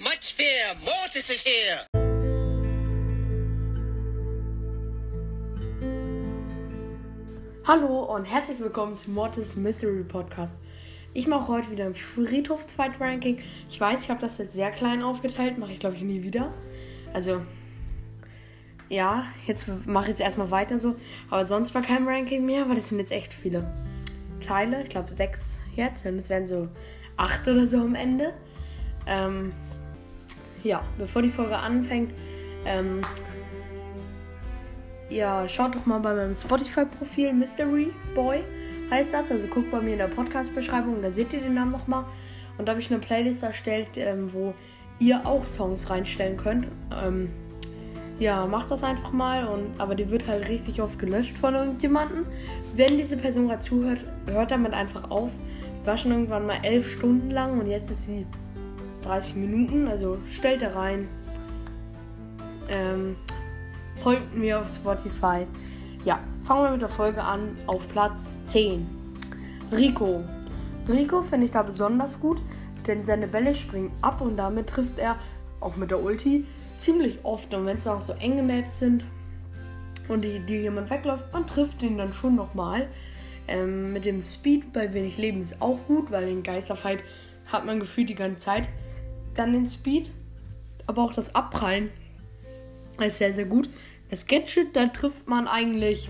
much fear. Mortis is here. Hallo und herzlich willkommen zum Mortis Mystery Podcast. Ich mache heute wieder ein Friedhofsfight-Ranking. Ich weiß, ich habe das jetzt sehr klein aufgeteilt, mache ich glaube ich nie wieder. Also, ja, jetzt mache ich jetzt erstmal weiter so. Aber sonst war kein Ranking mehr, weil das sind jetzt echt viele Teile. Ich glaube sechs jetzt und es werden so acht oder so am Ende. Ähm, ja, bevor die Folge anfängt, ähm, ja, schaut doch mal bei meinem Spotify-Profil Mystery Boy heißt das. Also guckt bei mir in der Podcast-Beschreibung, da seht ihr den Namen nochmal. Und da habe ich eine Playlist erstellt, ähm, wo ihr auch Songs reinstellen könnt. Ähm, ja, macht das einfach mal. Und, aber die wird halt richtig oft gelöscht von irgendjemandem. Wenn diese Person gerade zuhört, hört damit einfach auf. Die war schon irgendwann mal elf Stunden lang und jetzt ist sie 30 Minuten. Also stellt da rein. Ähm, folgt mir auf Spotify. Ja, fangen wir mit der Folge an. Auf Platz 10. Rico. Rico finde ich da besonders gut, denn seine Bälle springen ab und damit trifft er, auch mit der Ulti, ziemlich oft. Und wenn es auch so enge Maps sind und die, die jemand wegläuft, man trifft ihn dann schon nochmal. Ähm, mit dem Speed bei wenig Leben ist auch gut, weil den Geisterfight hat man gefühlt die ganze Zeit. Dann den Speed, aber auch das Abprallen ist sehr, sehr gut. Das Gadget, da trifft man eigentlich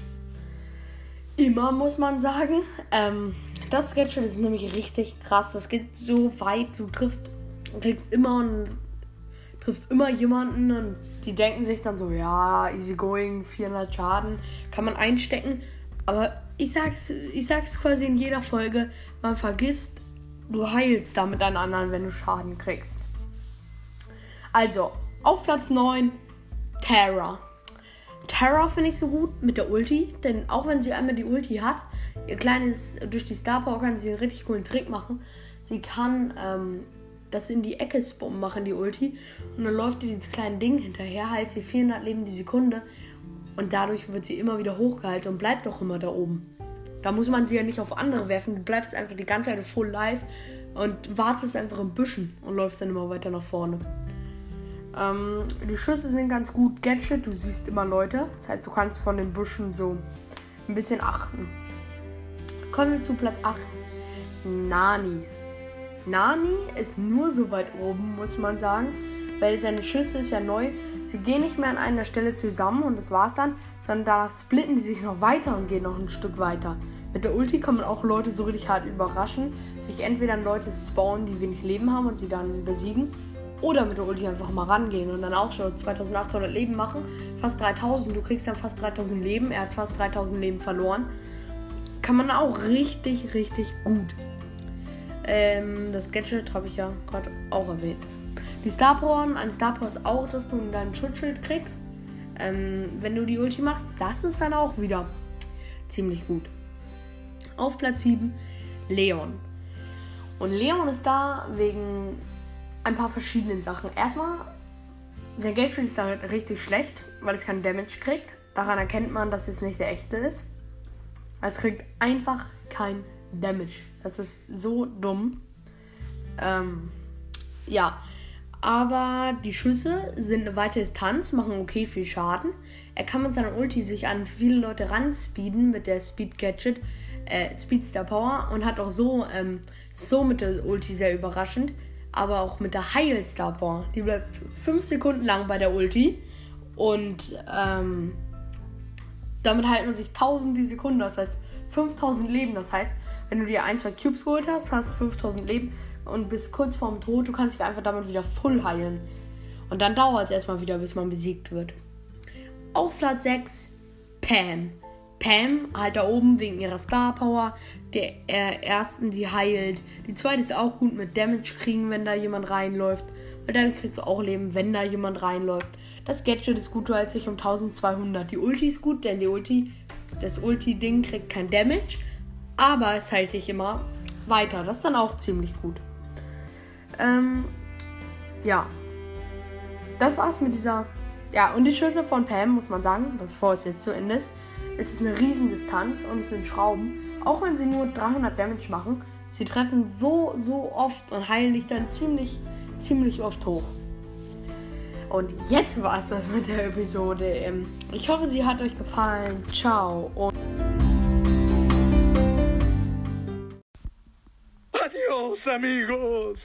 immer, muss man sagen. Ähm, das Gadget ist nämlich richtig krass. Das geht so weit, du triffst, kriegst immer und triffst immer jemanden und die denken sich dann so, ja, easy going, 400 Schaden kann man einstecken. Aber ich sag's, ich sag's quasi in jeder Folge, man vergisst, du heilst damit einen anderen, wenn du Schaden kriegst. Also, auf Platz 9, Terra. Terra finde ich so gut mit der Ulti, denn auch wenn sie einmal die Ulti hat, ihr kleines, durch die Star Power kann sie einen richtig coolen Trick machen. Sie kann ähm, das in die Ecke spammen machen, die Ulti, und dann läuft ihr dieses kleine Ding hinterher, heilt sie 400 Leben die Sekunde und dadurch wird sie immer wieder hochgehalten und bleibt auch immer da oben. Da muss man sie ja nicht auf andere werfen, du bleibst einfach die ganze Zeit full live und wartest einfach im Büschen und läufst dann immer weiter nach vorne. Ähm, die Schüsse sind ganz gut. Gadget, du siehst immer Leute. Das heißt, du kannst von den Büschen so ein bisschen achten. Kommen wir zu Platz 8. Nani. Nani ist nur so weit oben, muss man sagen. Weil seine Schüsse ist ja neu. Sie gehen nicht mehr an einer Stelle zusammen und das war's dann, sondern da splitten die sich noch weiter und gehen noch ein Stück weiter. Mit der Ulti kann man auch Leute so richtig hart überraschen, sich entweder an Leute spawnen, die wenig Leben haben und sie dann besiegen, oder mit der Ulti einfach mal rangehen und dann auch schon 2800 Leben machen. Fast 3000. Du kriegst dann fast 3000 Leben. Er hat fast 3000 Leben verloren. Kann man auch richtig, richtig gut. Ähm, das Gadget habe ich ja gerade auch erwähnt. Die Star Power, ein Star Power ist auch, dass du dein Schutzschild kriegst. Ähm, wenn du die Ulti machst, das ist dann auch wieder ziemlich gut. Auf Platz 7 Leon. Und Leon ist da wegen ein paar verschiedenen Sachen. Erstmal, sein Geldschuld ist da richtig schlecht, weil es keinen Damage kriegt. Daran erkennt man, dass es nicht der echte ist. Es kriegt einfach kein Damage. Das ist so dumm. Ähm, ja. Aber die Schüsse sind eine weite Distanz, machen okay viel Schaden. Er kann mit seiner Ulti sich an viele Leute ranspeeden mit der Speed Gadget, äh, Speedstar Power und hat auch so, ähm, so mit der Ulti sehr überraschend aber auch mit der Heilstar. Die bleibt 5 Sekunden lang bei der Ulti. Und ähm, damit heilt man sich 1000 die Sekunde. Das heißt 5000 Leben. Das heißt, wenn du dir ein, zwei Cubes geholt hast, hast 5000 Leben und bist kurz vorm Tod. Du kannst dich einfach damit wieder voll heilen. Und dann dauert es erstmal wieder, bis man besiegt wird. Auf Platz 6 Pam. Pam halt da oben wegen ihrer Star Power. Der äh, ersten, die heilt. Die zweite ist auch gut mit Damage kriegen, wenn da jemand reinläuft. Weil dadurch kriegst du auch Leben, wenn da jemand reinläuft. Das Gadget ist gut, hältst dich um 1200. Die Ulti ist gut, denn die Ulti, das Ulti-Ding kriegt kein Damage. Aber es hält dich immer weiter. Das ist dann auch ziemlich gut. Ähm, ja. Das war's mit dieser. Ja, und die Schüsse von Pam, muss man sagen, bevor es jetzt zu Ende ist. Es ist eine Riesendistanz und es sind Schrauben. Auch wenn sie nur 300 Damage machen, sie treffen so, so oft und heilen dich dann ziemlich, ziemlich oft hoch. Und jetzt war es das mit der Episode. Ähm, ich hoffe, sie hat euch gefallen. Ciao und. Adios, amigos!